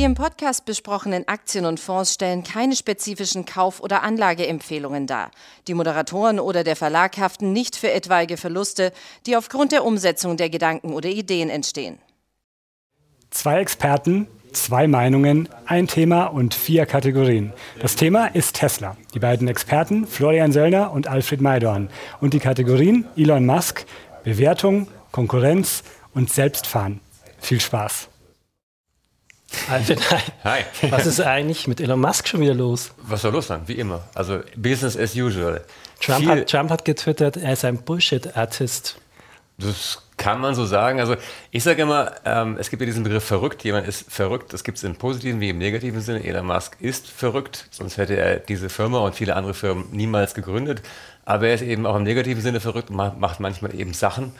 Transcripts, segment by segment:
Die im Podcast besprochenen Aktien und Fonds stellen keine spezifischen Kauf- oder Anlageempfehlungen dar. Die Moderatoren oder der Verlag haften nicht für etwaige Verluste, die aufgrund der Umsetzung der Gedanken oder Ideen entstehen. Zwei Experten, zwei Meinungen, ein Thema und vier Kategorien. Das Thema ist Tesla. Die beiden Experten Florian Söllner und Alfred Maidorn. Und die Kategorien Elon Musk, Bewertung, Konkurrenz und Selbstfahren. Viel Spaß. Alfred, hi. Was ist eigentlich mit Elon Musk schon wieder los? Was soll los sein? Wie immer. Also Business as usual. Trump, hat, Trump hat getwittert, er ist ein Bullshit-Artist. Das kann man so sagen. Also ich sage immer, ähm, es gibt ja diesen Begriff verrückt. Jemand ist verrückt. Das gibt es im positiven wie im negativen Sinne. Elon Musk ist verrückt, sonst hätte er diese Firma und viele andere Firmen niemals gegründet. Aber er ist eben auch im negativen Sinne verrückt und macht manchmal eben Sachen,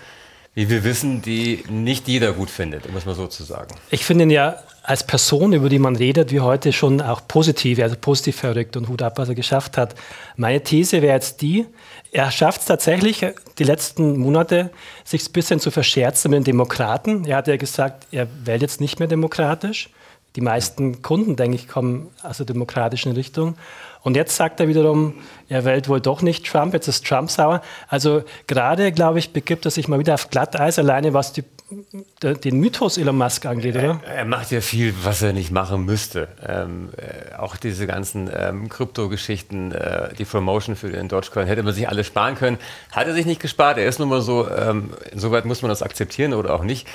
wie wir wissen, die nicht jeder gut findet, um es mal so zu sagen. Ich finde ihn ja als Person, über die man redet, wie heute schon auch positiv, also positiv verrückt und Hut ab, was er geschafft hat. Meine These wäre jetzt die, er schafft es tatsächlich, die letzten Monate, sich ein bisschen zu verscherzen mit den Demokraten. Er hat ja gesagt, er wählt jetzt nicht mehr demokratisch. Die meisten Kunden, denke ich, kommen aus der demokratischen Richtung. Und jetzt sagt er wiederum, er wählt wohl doch nicht Trump, jetzt ist Trump sauer. Also gerade, glaube ich, begibt er sich mal wieder auf Glatteis, alleine was die, den Mythos Elon Musk angeht, oder? Er, er, macht ja viel, was er nicht machen müsste. Ähm, äh, auch diese ganzen ähm, Krypto-Geschichten, äh, die Promotion für den Dogecoin, hätte man sich alle sparen können. Hat er sich nicht gespart, er ist nun mal so, ähm, insoweit muss man das akzeptieren oder auch nicht.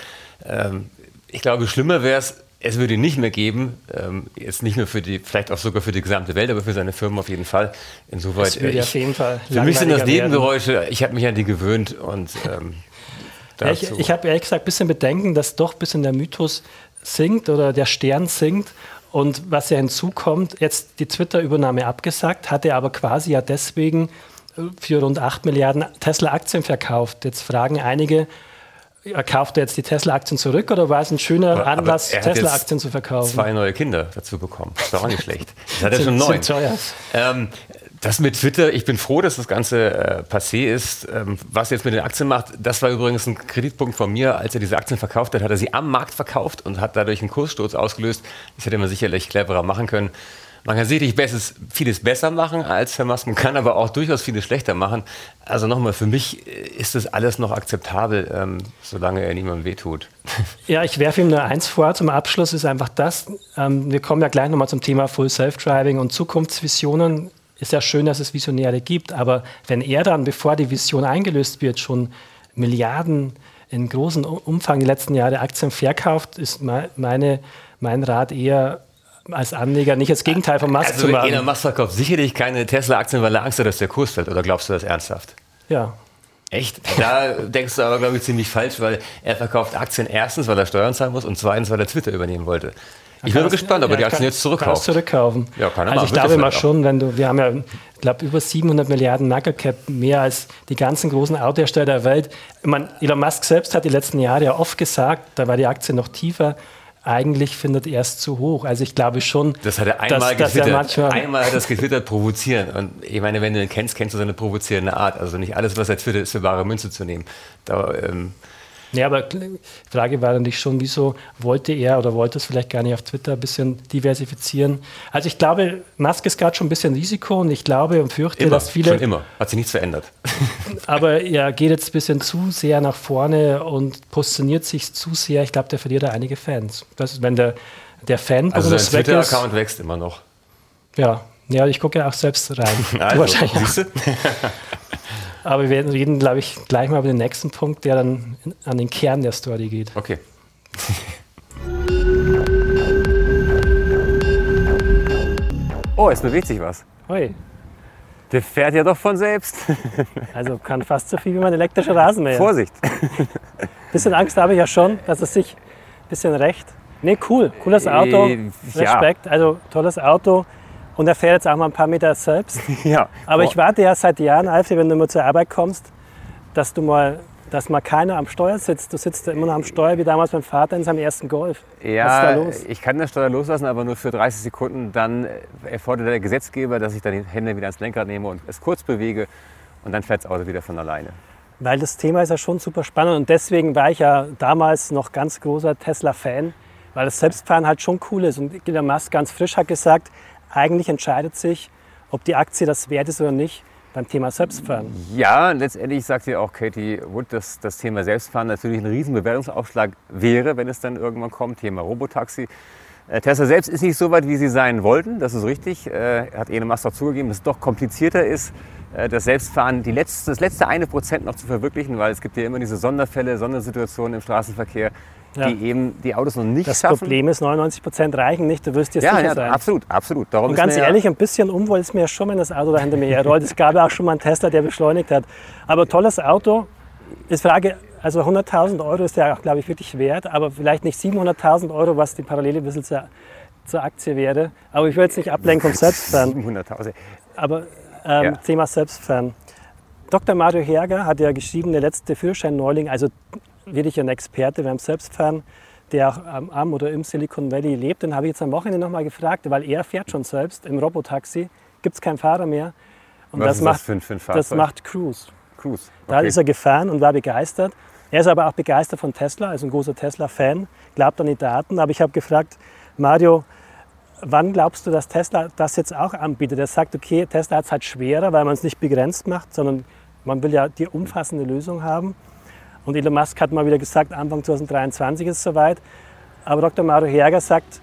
Ähm, ich glaube, schlimmer wäre es, es würde ihn nicht mehr geben, ähm, jetzt nicht nur für die, vielleicht auch sogar für die gesamte Welt, aber für seine Firmen auf jeden Fall. Insoweit, äh, ich, auf jeden Fall für mich sind das Nebengeräusche, ich habe mich an die gewöhnt und ähm, ja, ich, ich habe ehrlich gesagt ein bisschen Bedenken, dass doch ein bisschen der Mythos sinkt oder der Stern sinkt. Und was ja hinzukommt, jetzt die Twitter-Übernahme abgesagt, hat er aber quasi ja deswegen für rund 8 Milliarden Tesla-Aktien verkauft. Jetzt fragen einige, kauft er jetzt die Tesla-Aktien zurück oder war es ein schöner aber, Anlass, Tesla-Aktien zu verkaufen? Zwei neue Kinder dazu bekommen. Das doch auch nicht schlecht. Das hat er schon neun. Ähm, das mit Twitter, ich bin froh, dass das Ganze äh, passé ist. Ähm, was er jetzt mit den Aktien macht, das war übrigens ein Kreditpunkt von mir. Als er diese Aktien verkauft hat, hat er sie am Markt verkauft und hat dadurch einen Kurssturz ausgelöst. Das hätte man sicherlich cleverer machen können. Man kann sicherlich besses, vieles besser machen als Herr Musk, man kann aber auch durchaus vieles schlechter machen. Also nochmal, für mich ist das alles noch akzeptabel, ähm, solange er niemandem wehtut. Ja, ich werfe ihm nur eins vor zum Abschluss, ist einfach das, ähm, wir kommen ja gleich nochmal zum Thema Full Self-Driving und Zukunftsvisionen. Ist ja schön, dass es Visionäre gibt, aber wenn er dann, bevor die Vision eingelöst wird, schon Milliarden in großem Umfang die letzten Jahre Aktien verkauft, ist meine, mein Rat eher als Anleger nicht das Gegenteil von Musk also zu machen. Elon Musk verkauft sicherlich keine Tesla-Aktien, weil er Angst hat, dass der Kurs fällt. Oder glaubst du das ernsthaft? Ja. Echt? Da denkst du aber, glaube ich, ziemlich falsch, weil er verkauft Aktien erstens, weil er Steuern zahlen muss und zweitens, weil er Twitter übernehmen wollte. Ich bin gespannt, ob er die Aktien kann, jetzt zurückkauft. zurückkaufen. Ja, kann er also ich glaube mal schon, wenn du, wir haben ja, ich glaube, über 700 Milliarden Market Cap, mehr als die ganzen großen Autohersteller der Welt. Ich meine, Elon Musk selbst hat die letzten Jahre ja oft gesagt, da war die Aktie noch tiefer, eigentlich findet er es zu hoch. Also ich glaube schon, das hat er einmal dass, getwittert. er einmal hat das getwittert provozieren. Und ich meine, wenn du ihn kennst, kennst du seine provozierende Art. Also nicht alles, was er twittert, ist für wahre Münze zu nehmen. Da, ähm, ja, aber die Frage war natürlich schon, wieso wollte er oder wollte es vielleicht gar nicht auf Twitter ein bisschen diversifizieren? Also ich glaube, Musk ist gerade schon ein bisschen Risiko und ich glaube und fürchte, immer, dass viele... Schon immer, hat sich nichts verändert. aber er geht jetzt ein bisschen zu sehr nach vorne und positioniert sich zu sehr. Ich glaube, der verliert da einige Fans. Das ist, wenn der, der Fan Also sein Twitter-Account wächst immer noch. Ja, ja, ich gucke ja auch selbst rein. Also, wahrscheinlich. Aber wir reden, glaube ich, gleich mal über den nächsten Punkt, der dann an den Kern der Story geht. Okay. oh, es bewegt sich was. Oi. Der fährt ja doch von selbst. also kann fast so viel wie mein elektrischer Rasenmäher. Vorsicht. Bisschen Angst habe ich ja schon, dass es sich ein bisschen recht. Nee, cool. Cooles Auto. Äh, Respekt. Ja. Also tolles Auto. Und er fährt jetzt auch mal ein paar Meter selbst. ja. Aber ich warte ja seit Jahren, Alfie, wenn du mal zur Arbeit kommst, dass du mal dass mal keiner am Steuer sitzt. Du sitzt da immer noch am Steuer, wie damals beim Vater in seinem ersten Golf. Ja, Was ist da los? ich kann das Steuer loslassen, aber nur für 30 Sekunden. Dann erfordert der Gesetzgeber, dass ich dann die Hände wieder ans Lenkrad nehme und es kurz bewege und dann fährt das Auto wieder von alleine. Weil das Thema ist ja schon super spannend und deswegen war ich ja damals noch ganz großer Tesla-Fan, Weil das Selbstfahren halt schon cool ist. Und Elon Musk ganz frisch hat gesagt, eigentlich entscheidet sich, ob die Aktie das wert ist oder nicht, beim Thema Selbstfahren. Ja, letztendlich sagt ja auch Katie Wood, dass das Thema Selbstfahren natürlich ein riesen Bewertungsaufschlag wäre, wenn es dann irgendwann kommt. Thema Robotaxi. Äh, Tesla selbst ist nicht so weit, wie sie sein wollten, das ist richtig. Äh, hat Elon Musk auch zugegeben, dass es doch komplizierter ist, äh, das Selbstfahren, die letzte, das letzte eine Prozent noch zu verwirklichen, weil es gibt ja immer diese Sonderfälle, Sondersituationen im Straßenverkehr, ja. die eben die Autos noch nicht das schaffen. Das Problem ist, 99 Prozent reichen nicht, du wirst dir ja, sicher ja, sein. absolut, absolut. Darum Und ganz ehrlich, ein bisschen Unwohl ist mir schon, wenn das Auto da hinter mir herrollt. Es gab ja auch schon mal einen Tesla, der beschleunigt hat. Aber tolles Auto. Ist Frage, also 100.000 Euro ist ja auch, glaube ich, wirklich wert, aber vielleicht nicht 700.000 Euro, was die Parallele ein bisschen zur, zur Aktie wäre. Aber ich will jetzt nicht ablenken vom Selbstfahren. 700.000. Aber ähm, ja. Thema Selbstfahren. Dr. Mario Herger hat ja geschrieben, der letzte Führerschein-Neuling, also wirklich ein Experte beim Selbstfahren, der auch am oder im Silicon Valley lebt. Den habe ich jetzt am Wochenende nochmal gefragt, weil er fährt schon selbst im Robotaxi, gibt es keinen Fahrer mehr. Und Was das, macht, das, für ein, für ein das macht Cruise. Cruise. Okay. Da ist er gefahren und war begeistert. Er ist aber auch begeistert von Tesla, also ein großer Tesla-Fan, glaubt an die Daten. Aber ich habe gefragt, Mario, wann glaubst du, dass Tesla das jetzt auch anbietet? Er sagt, okay, Tesla hat es halt schwerer, weil man es nicht begrenzt macht, sondern man will ja die umfassende Lösung haben. Und Elon Musk hat mal wieder gesagt, Anfang 2023 ist es soweit. Aber Dr. Mario Herger sagt,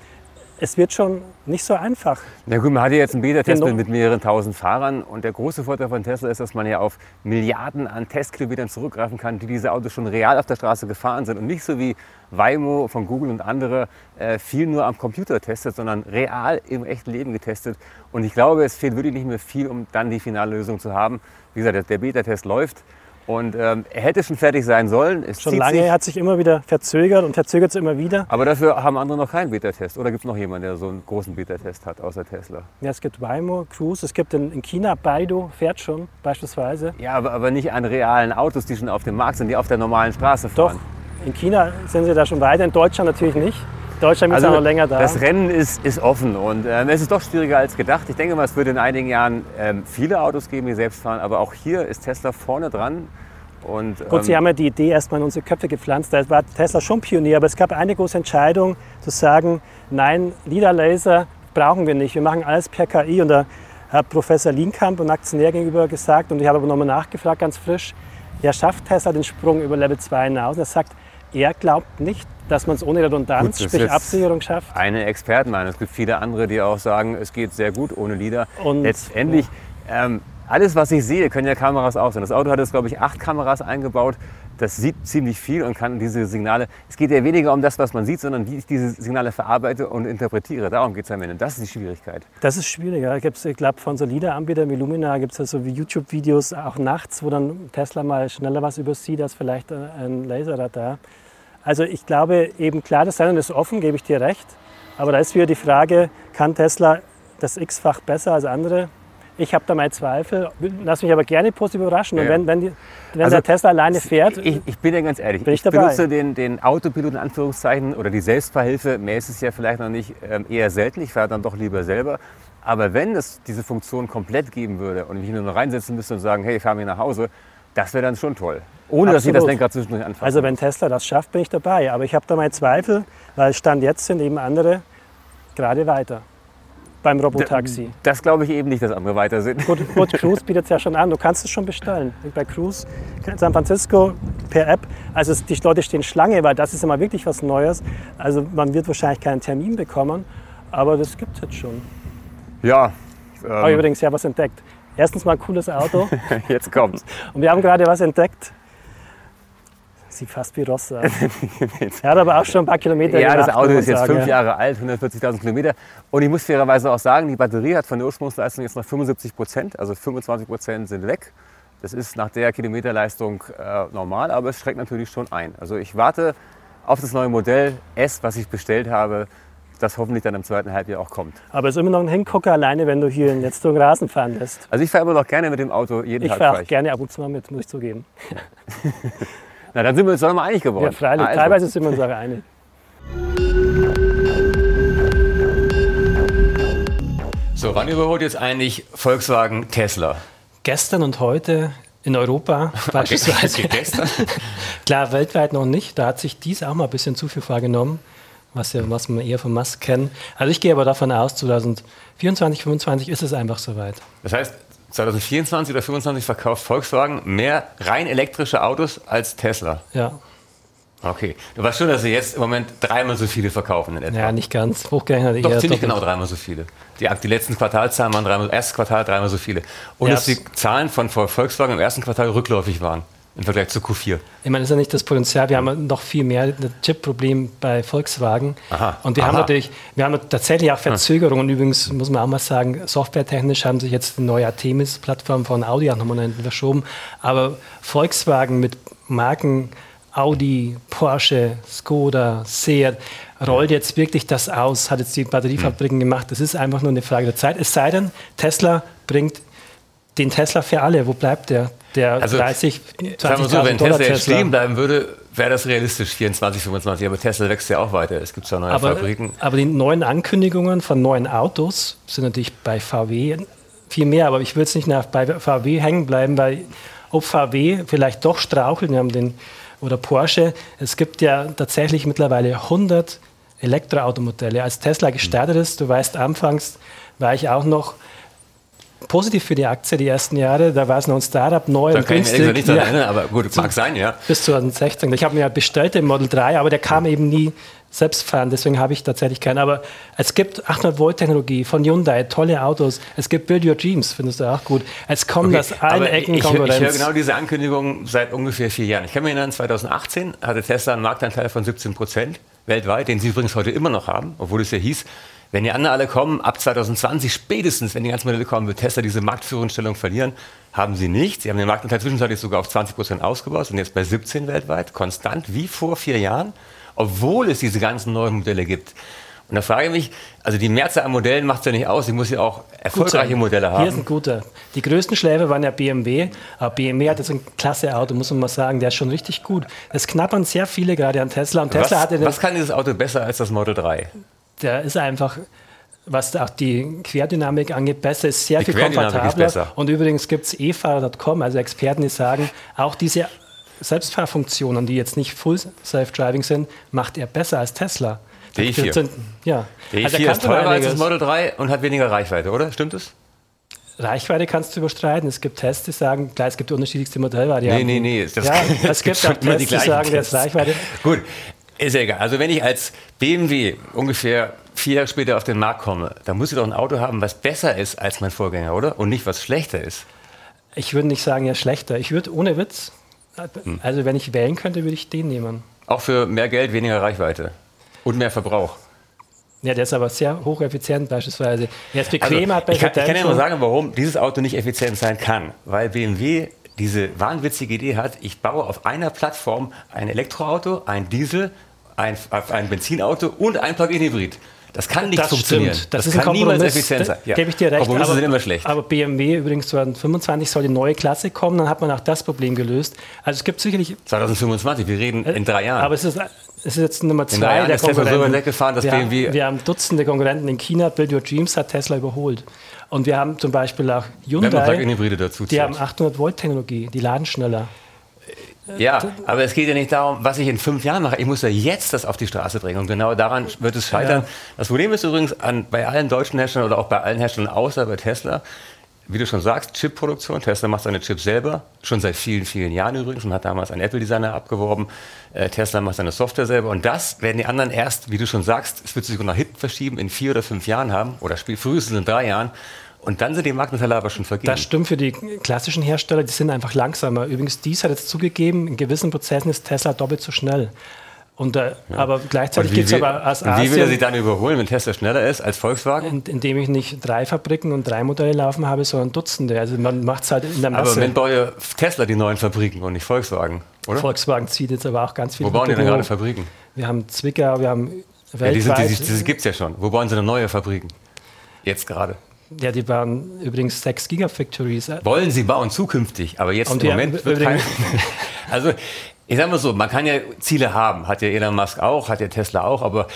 es wird schon nicht so einfach. Na gut, man hat ja jetzt einen Beta-Test mit mehreren tausend Fahrern und der große Vorteil von Tesla ist, dass man ja auf Milliarden an Testkilometern zurückgreifen kann, die diese Autos schon real auf der Straße gefahren sind und nicht so wie Waymo von Google und andere äh, viel nur am Computer testet, sondern real im echten Leben getestet. Und ich glaube, es fehlt wirklich nicht mehr viel, um dann die finale Lösung zu haben. Wie gesagt, der Beta-Test läuft. Und ähm, er hätte schon fertig sein sollen. Es schon lange, er hat sich immer wieder verzögert und verzögert sich immer wieder. Aber dafür haben andere noch keinen Beta-Test. Oder gibt es noch jemanden, der so einen großen Beta-Test hat, außer Tesla? Ja, es gibt Waymo, Cruise, es gibt in, in China Baidu, fährt schon beispielsweise. Ja, aber, aber nicht an realen Autos, die schon auf dem Markt sind, die auf der normalen Straße fahren. Doch, in China sind sie da schon weiter, in Deutschland natürlich nicht. Deutschland ist also, noch länger da. Das Rennen ist, ist offen und ähm, es ist doch schwieriger als gedacht. Ich denke mal, es wird in einigen Jahren ähm, viele Autos geben, die selbst fahren, aber auch hier ist Tesla vorne dran. Und, Gut, ähm, Sie haben ja die Idee erstmal in unsere Köpfe gepflanzt. Da war Tesla schon Pionier, aber es gab eine große Entscheidung zu sagen, nein, LIDAR-Laser brauchen wir nicht, wir machen alles per KI. Und da hat Professor Lienkamp und Aktionär gegenüber gesagt, und ich habe aber nochmal nachgefragt, ganz frisch, ja, schafft Tesla den Sprung über Level 2 hinaus? Und er sagt, er glaubt nicht, dass man es ohne Redundanz, gut, sprich Absicherung schafft. Eine Expertenmeinung. Es gibt viele andere, die auch sagen, es geht sehr gut ohne LIDAR. Und Letztendlich, ja. ähm, alles, was ich sehe, können ja Kameras auch sein. Das Auto hat jetzt, glaube ich, acht Kameras eingebaut. Das sieht ziemlich viel und kann diese Signale. Es geht ja weniger um das, was man sieht, sondern wie ich diese Signale verarbeite und interpretiere. Darum geht es am Ende. Das ist die Schwierigkeit. Das ist schwieriger. Ich glaube, von so LIDAR-Anbietern wie Lumina gibt es ja so YouTube-Videos, auch nachts, wo dann Tesla mal schneller was übersieht als vielleicht ein Laserradar. Also ich glaube eben klar, das Rennen ist offen, gebe ich dir recht. Aber da ist wieder die Frage, kann Tesla das x-fach besser als andere? Ich habe da meine Zweifel, lass mich aber gerne positiv überraschen. Ja. Und wenn, wenn, die, wenn also, der Tesla alleine fährt, ich, ich bin ja ganz ehrlich, bin ich, ich benutze den, den Autopilot in Anführungszeichen oder die Selbstverhilfe. Mehr ist es ja vielleicht noch nicht ähm, eher selten. Ich fahre dann doch lieber selber. Aber wenn es diese Funktion komplett geben würde und ich mich nur noch reinsetzen müsste und sagen, hey, ich fahre mir nach Hause, das wäre dann schon toll. Ohne Absolut. dass ich das Lenkrad zwischendurch anfasse. Also wenn Tesla das schafft, bin ich dabei. Aber ich habe da meine Zweifel, weil Stand jetzt sind eben andere gerade weiter beim Robotaxi. Das glaube ich eben nicht, dass andere weiter sind. Gut, gut Cruise bietet es ja schon an. Du kannst es schon bestellen. Bei Cruise, San Francisco per App. Also die Leute stehen Schlange, weil das ist immer wirklich was Neues. Also man wird wahrscheinlich keinen Termin bekommen, aber das gibt es jetzt schon. Ja. Ähm, aber übrigens, ja was entdeckt. Erstens mal ein cooles Auto. Jetzt kommt's. Und wir haben gerade was entdeckt. Sieht fast wie Rossa. er hat aber auch schon ein paar Kilometer Ja, gemacht, das Auto ist jetzt fünf Jahre alt, 140.000 Kilometer. Und ich muss fairerweise auch sagen, die Batterie hat von der Ursprungsleistung jetzt noch 75 Prozent. Also 25 Prozent sind weg. Das ist nach der Kilometerleistung äh, normal, aber es schreckt natürlich schon ein. Also ich warte auf das neue Modell S, was ich bestellt habe das hoffentlich dann im zweiten Halbjahr auch kommt. Aber es ist immer noch ein Hingucker alleine, wenn du hier jetzt durch den Rasen fahren lässt. Also ich fahre immer noch gerne mit dem Auto jeden ich Tag. Ich fahre auch gerne ab und zu mal mit, muss ich zugeben. Na, dann sind wir uns doch mal einig geworden. Ja, freilich. Also. Teilweise sind wir uns auch einig. So, wann überholt jetzt eigentlich Volkswagen Tesla? Gestern und heute in Europa beispielsweise. gestern? Klar, weltweit noch nicht. Da hat sich dies auch mal ein bisschen zu viel vorgenommen. Was, ja, was man eher von Musk kennt. Also ich gehe aber davon aus, 2024, 2025 ist es einfach soweit. Das heißt, 2024 oder 2025 verkauft Volkswagen mehr rein elektrische Autos als Tesla. Ja. Okay. Du weißt schon, dass sie jetzt im Moment dreimal so viele verkaufen in etwa. Ja, nicht ganz. Hochgerechnet Doch, eher ziemlich genau dreimal so viele. Die, die letzten Quartalzahlen waren dreimal, erstes Quartal dreimal so viele. Und ja, dass die Zahlen von Volkswagen im ersten Quartal rückläufig waren im Vergleich zu Q4. Ich meine, das ist ja nicht das Potenzial. Wir haben noch viel mehr Chip-Problem bei Volkswagen. Aha. Und wir Aha. haben natürlich, wir haben tatsächlich auch Verzögerungen. Hm. Übrigens muss man auch mal sagen, softwaretechnisch haben sich jetzt die neue Artemis-Plattform von Audi auch nochmal verschoben. Aber Volkswagen mit Marken Audi, Porsche, Skoda, Seat rollt jetzt wirklich das aus, hat jetzt die Batteriefabriken hm. gemacht. Das ist einfach nur eine Frage der Zeit. Es sei denn, Tesla bringt den Tesla für alle. Wo bleibt der? Der also, 30, 20 so, wenn Tesla, jetzt stehen bleiben würde, wäre das realistisch, 24, 25. Aber Tesla wächst ja auch weiter. Es gibt ja neue aber, Fabriken. Aber die neuen Ankündigungen von neuen Autos sind natürlich bei VW viel mehr. Aber ich will jetzt nicht nach, bei VW hängen bleiben, weil ob VW vielleicht doch strauchelt, wir haben den oder Porsche. Es gibt ja tatsächlich mittlerweile 100 Elektroautomodelle. Als Tesla gestartet ist, du weißt, anfangs war ich auch noch positiv für die Aktie die ersten Jahre. Da war es noch ein Startup, neu da und günstig. Ich nicht ja. erinnern, aber gut, mag sein, ja. Bis 2016. Ich habe mir ja bestellt den Model 3, aber der kam eben nie selbst fahren, deswegen habe ich tatsächlich keinen. Aber es gibt 800 Volt Technologie von Hyundai, tolle Autos. Es gibt Build Your Dreams, findest du auch gut. Es kommen okay, das allen Ecken ich, Konkurrenz. Ich höre genau diese Ankündigung seit ungefähr vier Jahren. Ich kann mich erinnern, 2018 hatte Tesla einen Marktanteil von 17 Prozent weltweit, den sie übrigens heute immer noch haben, obwohl es ja hieß, wenn die anderen alle kommen, ab 2020 spätestens, wenn die ganzen Modelle kommen, wird Tesla diese Marktführungsstellung verlieren. Haben sie nicht. Sie haben den Marktanteil zwischenzeitlich sogar auf 20 Prozent ausgebaut und jetzt bei 17 weltweit, konstant wie vor vier Jahren obwohl es diese ganzen neuen Modelle gibt. Und da frage ich mich, also die Mehrzahl an Modellen macht es ja nicht aus, sie muss ja auch erfolgreiche Modelle haben. Hier ist ein guter. Die größten Schläfe waren ja BMW, aber BMW hat jetzt ein klasse Auto, muss man mal sagen, der ist schon richtig gut. Es knappern sehr viele gerade an Tesla. Und Tesla was, hatte was kann dieses Auto besser als das Model 3? Der ist einfach was auch die Querdynamik angeht, besser, ist sehr die viel komfortabler. Ist und übrigens gibt es efahrer.com, also Experten, die sagen, auch diese Selbstfahrfunktionen, die jetzt nicht Full Self-Driving sind, macht er besser als Tesla. DI4. Sind, ja. DI4 also ist teurer als das Model 3 und hat weniger Reichweite, oder? Stimmt es? Reichweite kannst du überstreiten. Es gibt Tests, die sagen, klar, es gibt unterschiedlichste Modellvarianten. Nee, nee, nee. Das ja, es gibt auch Tests, die, sagen, der ist Reichweite. Gut, ist ja egal. Also wenn ich als BMW ungefähr vier Jahre später auf den Markt komme, dann muss ich doch ein Auto haben, was besser ist als mein Vorgänger, oder? Und nicht, was schlechter ist. Ich würde nicht sagen, ja schlechter. Ich würde ohne Witz hm. Also wenn ich wählen könnte, würde ich den nehmen. Auch für mehr Geld, weniger Reichweite und mehr Verbrauch. Ja, der ist aber sehr hocheffizient beispielsweise. Er ist bequemer, also, ich, kann, ich kann ja mal sagen, warum dieses Auto nicht effizient sein kann. Weil BMW diese wahnwitzige Idee hat, ich baue auf einer Plattform ein Elektroauto, ein Diesel, ein, ein Benzinauto und ein Plug-in-Hybrid. Das kann nicht das funktionieren. Stimmt. Das, das kann niemals effizient sein. Ja. Gebe ich dir recht. Kompromisse aber, sind immer schlecht. Aber BMW übrigens 2025 soll die neue Klasse kommen, dann hat man auch das Problem gelöst. Also es gibt sicherlich... 2025, wir reden in drei Jahren. Aber es ist, es ist jetzt Nummer zwei in drei Jahren der ist Konkurrenten. So weggefahren, dass wir, BMW haben, wir haben Dutzende Konkurrenten in China. Build Your Dreams hat Tesla überholt. Und wir haben zum Beispiel auch Hyundai, dazu die haben 800 Volt Technologie, die laden schneller. Ja, aber es geht ja nicht darum, was ich in fünf Jahren mache. Ich muss ja jetzt das auf die Straße bringen. Und genau daran wird es scheitern. Ja. Das Problem ist übrigens an, bei allen deutschen Herstellern oder auch bei allen Herstellern außer bei Tesla, wie du schon sagst, Chipproduktion. Tesla macht seine Chips selber, schon seit vielen, vielen Jahren übrigens und hat damals einen Apple-Designer abgeworben. Äh, Tesla macht seine Software selber und das werden die anderen erst, wie du schon sagst, es wird sich nach hinten verschieben, in vier oder fünf Jahren haben oder frühestens in drei Jahren. Und dann sind die Marktanteile aber schon vergeben. Das stimmt für die klassischen Hersteller, die sind einfach langsamer. Übrigens, dies hat jetzt zugegeben, in gewissen Prozessen ist Tesla doppelt so schnell. Und, äh, ja. Aber gleichzeitig gibt es aber als Asien... Wie will er sich dann überholen, wenn Tesla schneller ist als Volkswagen? In, indem ich nicht drei Fabriken und drei Modelle laufen habe, sondern Dutzende. Also man macht es halt in der Masse. Aber wenn baue Tesla die neuen Fabriken und nicht Volkswagen, oder? Volkswagen zieht jetzt aber auch ganz viele Wo bauen die denn gerade Fabriken? Wir haben Zwickau, wir haben weltweit... Ja, die, die, die gibt es ja schon. Wo bauen sie denn neue Fabriken? Jetzt gerade. Ja, die bauen übrigens 6 Gigafactories. Wollen sie bauen zukünftig, aber jetzt Und im Moment wird kein, Also Ich sage mal so, man kann ja Ziele haben, hat ja Elon Musk auch, hat ja Tesla auch, aber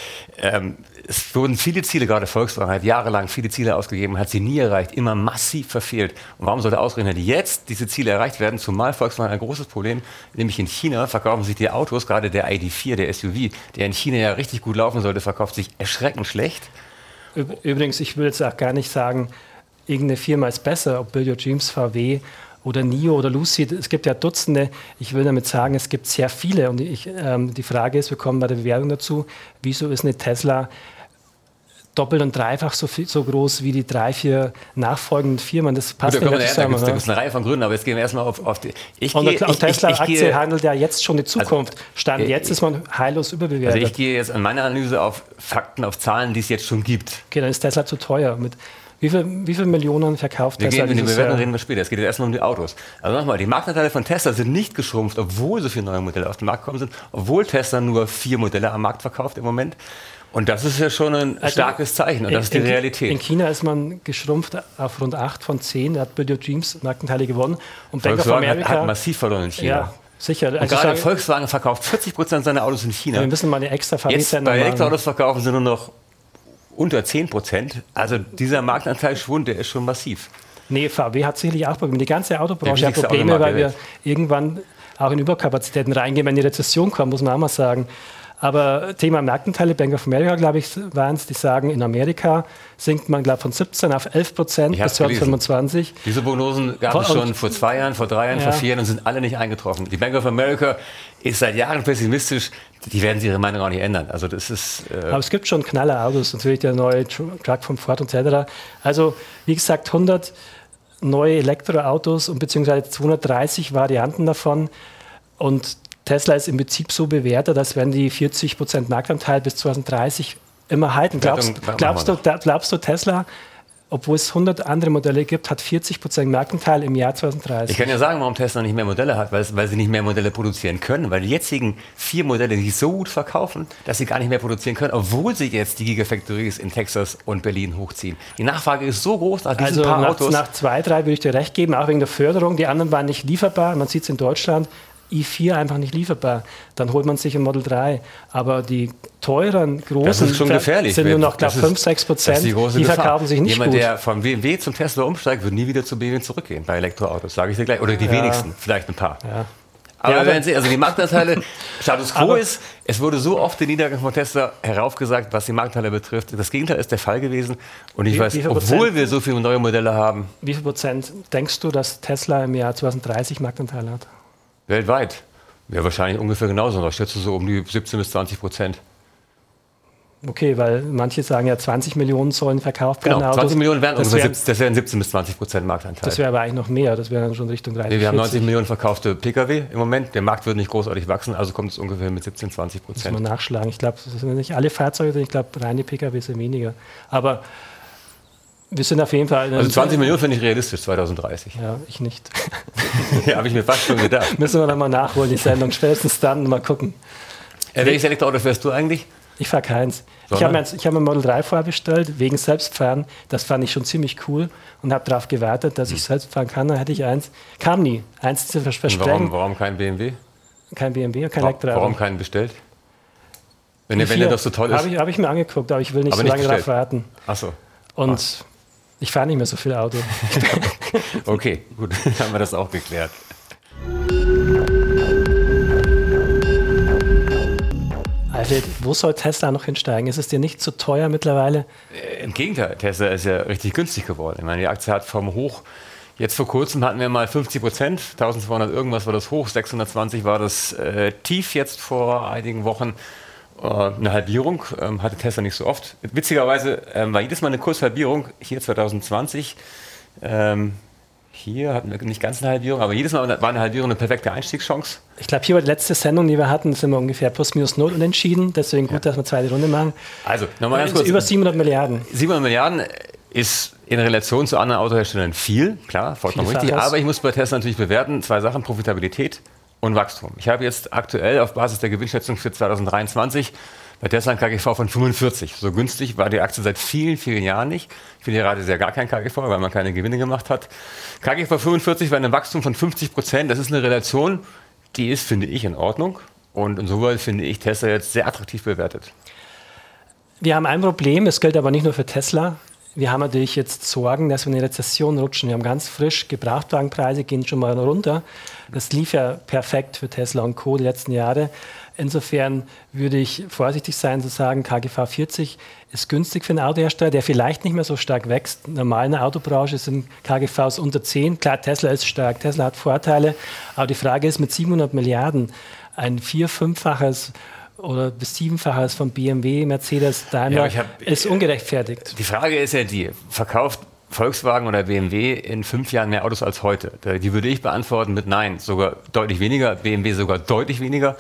ähm, es wurden viele Ziele, gerade Volkswagen hat jahrelang viele Ziele ausgegeben, hat sie nie erreicht, immer massiv verfehlt. Und warum sollte ausgerechnet jetzt diese Ziele erreicht werden? Zumal Volkswagen ein großes Problem, nämlich in China verkaufen sich die Autos, gerade der ID4, der SUV, der in China ja richtig gut laufen sollte, verkauft sich erschreckend schlecht. Übrigens, ich will jetzt auch gar nicht sagen, irgendeine Firma ist besser, ob Billiard Dreams, VW oder NIO oder Lucid. Es gibt ja Dutzende. Ich will damit sagen, es gibt sehr viele. Und ich, ähm, die Frage ist, wir kommen bei der Bewertung dazu, wieso ist eine Tesla doppelt und dreifach so, viel, so groß wie die drei, vier nachfolgenden Firmen. Das passt Gut, da nicht zusammen. Da gibt es eine Reihe von Gründen, aber jetzt gehen wir erstmal auf, auf die. Ich und gehe, ich, Tesla-Aktie handelt ja jetzt schon die also, Zukunft. Stand also, jetzt ist man heillos überbewertet. Also ich gehe jetzt an meiner Analyse auf Fakten, auf Zahlen, die es jetzt schon gibt. Okay, dann ist Tesla zu teuer. Mit wie viele viel Millionen verkauft wir Tesla? Gehen, Bewertung reden wir später. Es geht jetzt erstmal um die Autos. Also nochmal, die Marktanteile von Tesla sind nicht geschrumpft, obwohl so viele neue Modelle auf den Markt gekommen sind, obwohl Tesla nur vier Modelle am Markt verkauft im Moment. Und das ist ja schon ein also starkes Zeichen und das ist die in, Realität. In China ist man geschrumpft auf rund 8 von 10, da hat Video Dreams Marktanteile gewonnen. Und Bank of America hat, hat massiv verloren in China. Ja, Sicher. Und also gerade Volkswagen verkauft 40 Prozent seiner Autos in China. wir müssen mal eine extra Jetzt Bei Elektroautos verkaufen sie nur noch unter 10 Prozent. Also dieser Marktanteilschwund, der ist schon massiv. Nee, VW hat sicherlich auch Probleme. Die ganze Autobranche hat Probleme, weil wir irgendwann auch in Überkapazitäten reingehen, wenn die Rezession kommt, muss man auch mal sagen. Aber Thema Marktanteile, Bank of America, glaube ich, waren es, die sagen, in Amerika sinkt man, glaube ich, von 17 auf 11 Prozent bis 2025. Diese Prognosen gab es schon vor zwei Jahren, vor drei Jahren, ja. vor vier Jahren und sind alle nicht eingetroffen. Die Bank of America ist seit Jahren pessimistisch. Die werden ihre Meinung auch nicht ändern. Also das ist, äh Aber es gibt schon knaller Autos, natürlich der neue Truck von Ford etc. Also, wie gesagt, 100 neue Elektroautos und beziehungsweise 230 Varianten davon. Und Tesla ist im Prinzip so bewertet, dass wenn die 40 Prozent Marktanteil bis 2030 immer halten. Glaubst, glaubst, du, glaubst du, Tesla, obwohl es 100 andere Modelle gibt, hat 40 Prozent Marktanteil im Jahr 2030? Ich kann ja sagen, warum Tesla nicht mehr Modelle hat, weil, weil sie nicht mehr Modelle produzieren können, weil die jetzigen vier Modelle sich so gut verkaufen, dass sie gar nicht mehr produzieren können, obwohl sie jetzt die Gigafactories in Texas und Berlin hochziehen. Die Nachfrage ist so groß nach diesen also paar nach, Autos. Nach zwei, drei würde ich dir recht geben, auch wegen der Förderung. Die anderen waren nicht lieferbar. Man sieht es in Deutschland i4 einfach nicht lieferbar. Dann holt man sich ein Model 3. Aber die teuren, großen sind nur noch, glaube 5, 6 Prozent. Die, die verkaufen sich nicht Jemand, gut. der vom BMW zum Tesla umsteigt, wird nie wieder zu BMW zurückgehen bei Elektroautos, sage ich dir gleich. Oder die ja. wenigsten, vielleicht ein paar. Ja. Aber ja, werden Sie, also die Marktanteile, Status quo ist, es wurde so oft der Niedergang von Tesla heraufgesagt, was die Marktanteile betrifft. Das Gegenteil ist der Fall gewesen. Und ich wie, weiß, wie obwohl Prozent, wir so viele neue Modelle haben. Wie viel Prozent denkst du, dass Tesla im Jahr 2030 Marktanteile hat? Weltweit? Ja, wahrscheinlich ungefähr genauso. Ich schätze so um die 17 bis 20 Prozent. Okay, weil manche sagen ja, 20 Millionen sollen verkauft werden. Genau, 20 Millionen wären das, wären, das wären 17 bis 20 Prozent Marktanteil. Das wäre aber eigentlich noch mehr, das wäre dann schon Richtung 30. Nee, wir 40. haben 90 Millionen verkaufte Pkw im Moment. Der Markt wird nicht großartig wachsen, also kommt es ungefähr mit 17, 20 Prozent. Muss man nachschlagen. Ich glaube, das sind nicht alle Fahrzeuge, ich glaube, reine Pkw sind weniger. Aber wir sind auf jeden Fall. Also 20 Millionen finde ich realistisch 2030. Ja, ich nicht. ja, habe ich mir fast schon gedacht. Müssen wir dann mal nachholen, die Sendung. Spätestens dann mal gucken. Äh, welches Elektroauto fährst du eigentlich? Ich fahre keins. Ich habe mir, hab mir Model 3 vorbestellt, wegen Selbstfahren. Das fand ich schon ziemlich cool und habe darauf gewartet, dass ich hm. selbst fahren kann. Dann hätte ich eins. Kam nie. Eins zu versprechen. Warum, warum kein BMW? Kein BMW und kein Elektroauto. Warum keinen bestellt? Wenn, der, wenn der doch so toll ist. Habe ich, hab ich mir angeguckt, aber ich will nicht aber so lange darauf warten. Ach so. Und Ach. Ich fahre nicht mehr so viel Auto. okay, gut, haben wir das auch geklärt. Alfred, wo soll Tesla noch hinsteigen? Ist es dir nicht zu teuer mittlerweile? Äh, Im Gegenteil, Tesla ist ja richtig günstig geworden. Ich meine, die Aktie hat vom Hoch, jetzt vor kurzem hatten wir mal 50 Prozent, 1200 irgendwas war das Hoch, 620 war das äh, Tief jetzt vor einigen Wochen. Äh, eine Halbierung ähm, hatte Tesla nicht so oft. Witzigerweise ähm, war jedes Mal eine Kurshalbierung, hier 2020. Ähm, hier hatten wir nicht ganz eine Halbierung, aber jedes Mal war eine Halbierung eine perfekte Einstiegschance. Ich glaube, hier war die letzte Sendung, die wir hatten, sind wir ungefähr plus minus null unentschieden. Deswegen gut, ja. dass wir zweite Runde machen. Also, nochmal ganz kurz. Über 700 Milliarden. 700 Milliarden ist in Relation zu anderen Autoherstellern viel, klar, vollkommen richtig. Aber ich muss bei Tesla natürlich bewerten, zwei Sachen, Profitabilität und Wachstum. Ich habe jetzt aktuell auf Basis der Gewinnschätzung für 2023 bei Tesla ein KGV von 45. So günstig war die Aktie seit vielen, vielen Jahren nicht. Viele Jahre ist ja gar kein KGV, weil man keine Gewinne gemacht hat. KGV 45 war ein Wachstum von 50 Prozent. Das ist eine Relation, die ist, finde ich, in Ordnung. Und insoweit finde ich Tesla jetzt sehr attraktiv bewertet. Wir haben ein Problem, es gilt aber nicht nur für Tesla. Wir haben natürlich jetzt Sorgen, dass wir in eine Rezession rutschen. Wir haben ganz frisch, Gebrauchtwagenpreise gehen schon mal runter. Das lief ja perfekt für Tesla und Co. die letzten Jahre. Insofern würde ich vorsichtig sein zu sagen, KGV 40 ist günstig für einen Autohersteller, der vielleicht nicht mehr so stark wächst. Normal in der Autobranche sind KGVs unter 10. Klar, Tesla ist stark, Tesla hat Vorteile, aber die Frage ist mit 700 Milliarden ein vier-, fünffaches oder bis siebenfaches von BMW, Mercedes, Daimler ja, hab, ist ungerechtfertigt. Die Frage ist ja die, verkauft Volkswagen oder BMW in fünf Jahren mehr Autos als heute? Die würde ich beantworten mit Nein, sogar deutlich weniger, BMW sogar deutlich weniger.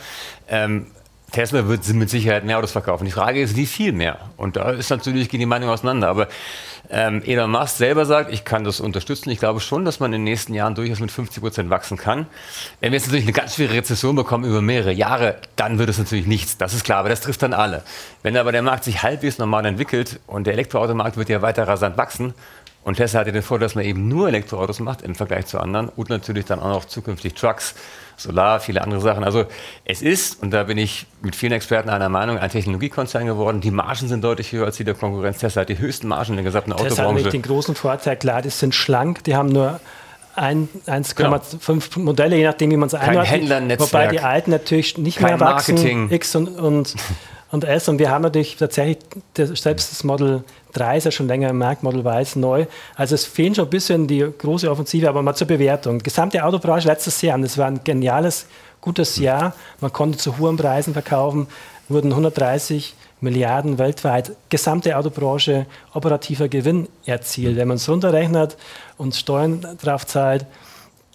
Ähm, Tesla wird mit Sicherheit mehr Autos verkaufen. Die Frage ist, wie viel mehr? Und da ist natürlich, gehen die Meinungen auseinander. Aber ähm, Elon Musk selber sagt, ich kann das unterstützen. Ich glaube schon, dass man in den nächsten Jahren durchaus mit 50 Prozent wachsen kann. Wenn wir jetzt natürlich eine ganz schwere Rezession bekommen über mehrere Jahre, dann wird es natürlich nichts. Das ist klar, aber das trifft dann alle. Wenn aber der Markt sich halbwegs normal entwickelt und der Elektroautomarkt wird ja weiter rasant wachsen, und Tesla hat ja den Vorteil, dass man eben nur Elektroautos macht im Vergleich zu anderen und natürlich dann auch noch zukünftig Trucks, Solar, viele andere Sachen. Also es ist, und da bin ich mit vielen Experten einer Meinung, ein Technologiekonzern geworden. Die Margen sind deutlich höher als die der Konkurrenz. Tesla hat die höchsten Margen in der gesamten Tesla Autobranche. Tesla hat den großen Vorteil, klar, die sind schlank, die haben nur 1,5 genau. Modelle, je nachdem, wie man es einordnet. Wobei die alten natürlich nicht Kein mehr wachsen. Marketing. X und, und, und S. Und wir haben natürlich tatsächlich selbst das Model 3 ist ja schon länger im Markt, Model Y ist neu. Also es fehlt schon ein bisschen die große Offensive, aber mal zur Bewertung. Gesamte Autobranche letztes Jahr, und es war ein geniales, gutes Jahr. Man konnte zu hohen Preisen verkaufen, wurden 130 Milliarden weltweit, gesamte Autobranche operativer Gewinn erzielt. Wenn man es runterrechnet und Steuern drauf zahlt,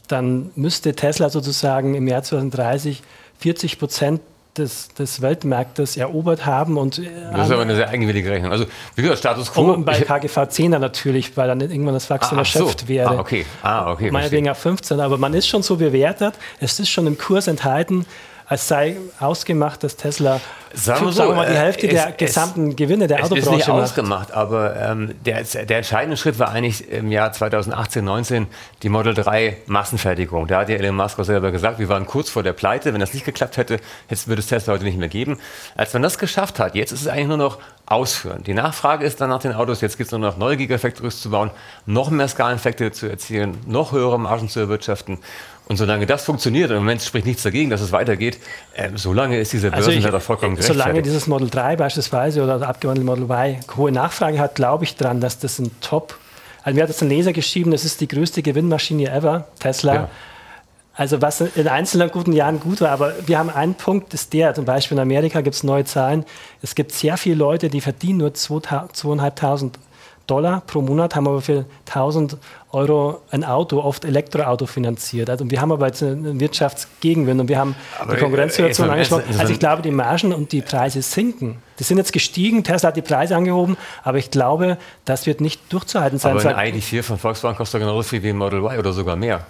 dann müsste Tesla sozusagen im Jahr 2030 40 Prozent des, des Weltmarktes erobert haben. Und, äh, das ist aber eine sehr eigenwillige Rechnung. Also, wie gesagt, Status quo. Und bei KGV 10 dann natürlich, weil dann irgendwann das Wachstum ah, erschöpft so. wäre. Ah, okay. Ah, okay. Meinetwegen auf 15, aber man ist schon so bewertet, es ist schon im Kurs enthalten, als sei ausgemacht, dass Tesla sagen wir, so, sagen wir mal die Hälfte es, der gesamten Gewinne der Autobranche macht. Ist nicht ausgemacht, aber ähm, der, der, entscheidende Schritt war eigentlich im Jahr 2018, 19 die Model 3 Massenfertigung. Da hat ja Elon Musk auch selber gesagt, wir waren kurz vor der Pleite. Wenn das nicht geklappt hätte, jetzt würde es Tesla heute nicht mehr geben. Als man das geschafft hat, jetzt ist es eigentlich nur noch ausführen. Die Nachfrage ist dann nach den Autos, jetzt gibt es nur noch neue Gigafactories zu bauen, noch mehr Skaleneffekte zu erzielen, noch höhere Margen zu erwirtschaften. Und solange das funktioniert, und im Moment spricht nichts dagegen, dass es weitergeht, äh, solange ist diese Börsenwelt also vollkommen gerechtfertigt. Solange dieses Model 3 beispielsweise oder das abgewandelte Model Y hohe Nachfrage hat, glaube ich daran, dass das ein Top, also mir hat das ein Leser geschrieben, das ist die größte Gewinnmaschine ever, Tesla. Ja. Also was in einzelnen guten Jahren gut war, aber wir haben einen Punkt, ist der, zum Beispiel in Amerika gibt es neue Zahlen, es gibt sehr viele Leute, die verdienen nur 2.500 Dollar pro Monat, haben aber für 1000 Euro ein Auto, oft Elektroauto finanziert. Also wir haben aber jetzt einen Wirtschaftsgegenwind und wir haben aber die Konkurrenzsituation äh, angesprochen. Also ich glaube, die Margen und die Preise sinken. Die sind jetzt gestiegen, Tesla hat die Preise angehoben, aber ich glaube, das wird nicht durchzuhalten sein. Aber ein ID4 von Volkswagen kostet genauso viel wie ein Model Y oder sogar mehr.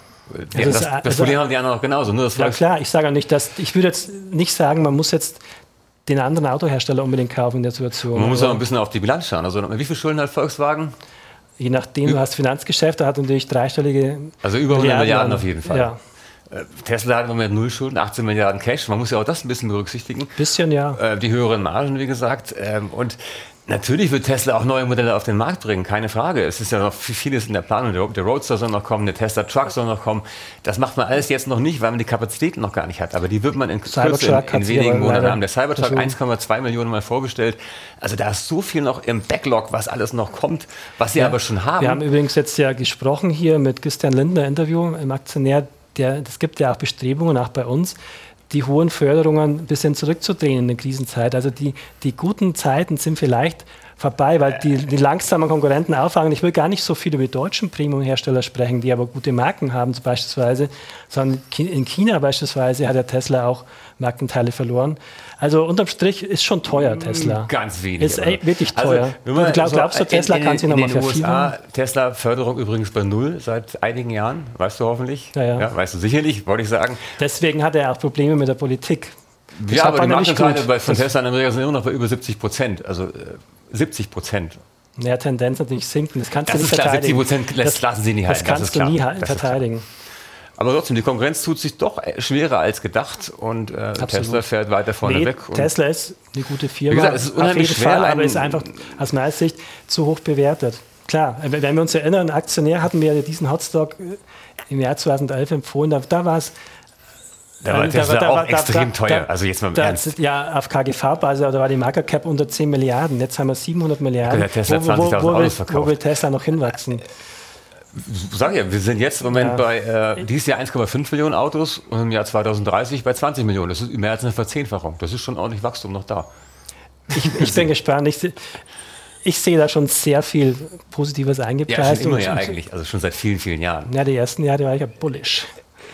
Ja, das, das, das also, Problem haben die anderen auch genauso. Nur das ja klar, ich sage nicht, dass ich würde jetzt nicht sagen, man muss jetzt den anderen Autohersteller unbedingt kaufen in der Situation. Man muss auch ein bisschen auf die Bilanz schauen. Also wie viel Schulden hat Volkswagen? Je nachdem, du hast Finanzgeschäft, da hat natürlich dreistellige. Also über 100 Milliarden, Milliarden auf jeden Fall. Ja. Äh, Tesla hat im Moment null Schulden, 18 Milliarden Cash. Man muss ja auch das ein bisschen berücksichtigen. Bisschen, ja. Äh, die höheren Margen, wie gesagt. Ähm, und Natürlich wird Tesla auch neue Modelle auf den Markt bringen, keine Frage. Es ist ja noch vieles in der Planung. Der Roadster soll noch kommen, der Tesla Truck soll noch kommen. Das macht man alles jetzt noch nicht, weil man die Kapazitäten noch gar nicht hat. Aber die wird man in, Kürze, in, in wenigen Monaten haben. Der Cybertruck 1,2 Millionen Mal vorbestellt. Also da ist so viel noch im Backlog, was alles noch kommt, was sie ja, aber schon haben. Wir haben übrigens jetzt ja gesprochen hier mit Christian Lindner, Interview im Aktionär. Es gibt ja auch Bestrebungen, auch bei uns, die hohen Förderungen ein bisschen zurückzudrehen in der Krisenzeit. Also die, die guten Zeiten sind vielleicht vorbei, weil die, die langsamen Konkurrenten auffangen. Ich will gar nicht so viel über die deutschen Premium-Hersteller sprechen, die aber gute Marken haben, beispielsweise, sondern in China beispielsweise hat der Tesla auch Markenteile verloren. Also unterm Strich ist schon teuer, Tesla. Ganz wenig. Ist ey, wirklich also, teuer. Also, du glaub, glaubst du, Tesla in, in, kann sich nochmal verfehlen? Tesla-Förderung übrigens bei Null seit einigen Jahren, weißt du hoffentlich? Ja, ja. ja weißt du sicherlich, wollte ich sagen. Deswegen hat er auch Probleme mit der Politik. Das ja, aber die Markenteile bei, von Tesla in Amerika sind immer noch bei über 70 Prozent. Also 70 äh, Prozent. Ja, Tendenz natürlich sinken. Das kannst das du nicht verteidigen. Klar, 70 Prozent lassen sie nie halten. Das kannst das du klar. nie verteidigen. Aber trotzdem, die Konkurrenz tut sich doch schwerer als gedacht und äh, Tesla fährt weiter vorne nee, weg. Tesla ist eine gute Firma. Wie gesagt, es ist unheimlich auf jeden schwer, Fall, aber ist einfach aus meiner Sicht zu hoch bewertet. Klar, wenn wir uns erinnern, Aktionär hatten wir diesen Hotstock äh, im Jahr 2011 empfohlen, da, da war es da war Tesla da, da, auch da, extrem teuer. also jetzt mal im Ernst. Ja, auf KGV-Basis, da war die Market Cap unter 10 Milliarden. Jetzt haben wir 700 Milliarden. Der Tesla wo, wo, wo, will, wo will Tesla noch hinwachsen? Sag ja, wir sind jetzt im Moment ja. bei äh, dieses Jahr 1,5 Millionen Autos und im Jahr 2030 bei 20 Millionen. Das ist mehr als eine Verzehnfachung. Das ist schon ordentlich Wachstum noch da. Ich, ich bin gespannt. Ich, ich sehe da schon sehr viel Positives eingepreist. Ja, schon immer ja eigentlich, also schon seit vielen, vielen Jahren. Ja, die ersten Jahre war ich ja bullish.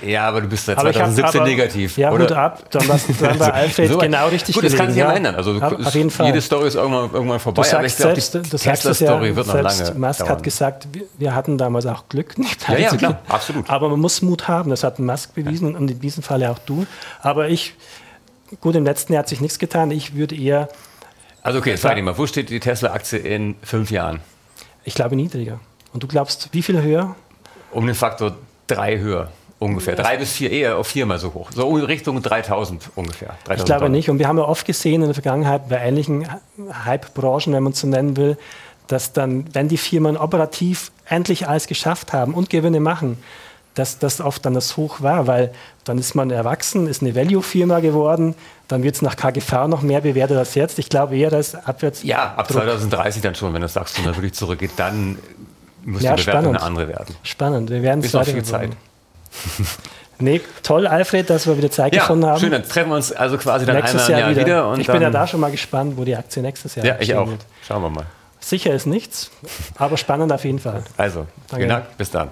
Ja, aber du bist seit 2017 aber, negativ. Ja, oder? Hut ab, dann, war Alfred so, genau richtig Gut, das kann sich ja ändern. Also auf jeden Fall. Jede Story ist irgendwann, irgendwann vorbei. Du sagst aber ich glaube, die Tesla-Story ja, wird noch lange Musk dauern. hat gesagt, wir, wir, hatten damals auch Glück, nicht ja, ja, klar, absolut. Aber man muss Mut haben, das hat Musk bewiesen ja. und in diesem Fall ja auch du. Aber ich, gut, im letzten Jahr hat sich nichts getan. Ich würde eher... Also okay, jetzt frage ich mal, wo steht die Tesla-Aktie in fünf Jahren? Ich glaube niedriger. Und du glaubst, wie viel höher? Um den Faktor drei höher. Ungefähr. Drei bis vier, eher auf viermal so hoch. So Richtung 3000 ungefähr. 3000 ich glaube Dollar. nicht. Und wir haben ja oft gesehen in der Vergangenheit bei ähnlichen Hype-Branchen, wenn man es so nennen will, dass dann, wenn die Firmen operativ endlich alles geschafft haben und Gewinne machen, dass das oft dann das Hoch war, weil dann ist man erwachsen, ist eine Value-Firma geworden, dann wird es nach KGV noch mehr bewertet als jetzt. Ich glaube eher, dass abwärts. Ja, ab 2030 dann schon, wenn das Wachstum dann wirklich zurückgeht, dann muss ja, die Bewertung spannend. eine andere werden. Spannend, wir werden es noch viel Zeit. Nee, toll, Alfred, dass wir wieder Zeit ja, gefunden haben. Schön, dann treffen wir uns also quasi dann nächstes einmal Jahr, wieder. wieder ich bin ja da schon mal gespannt, wo die Aktie nächstes Jahr Ja, ich auch. Wird. Schauen wir mal. Sicher ist nichts, aber spannend auf jeden Fall. Also, Danke. vielen Dank, bis dann.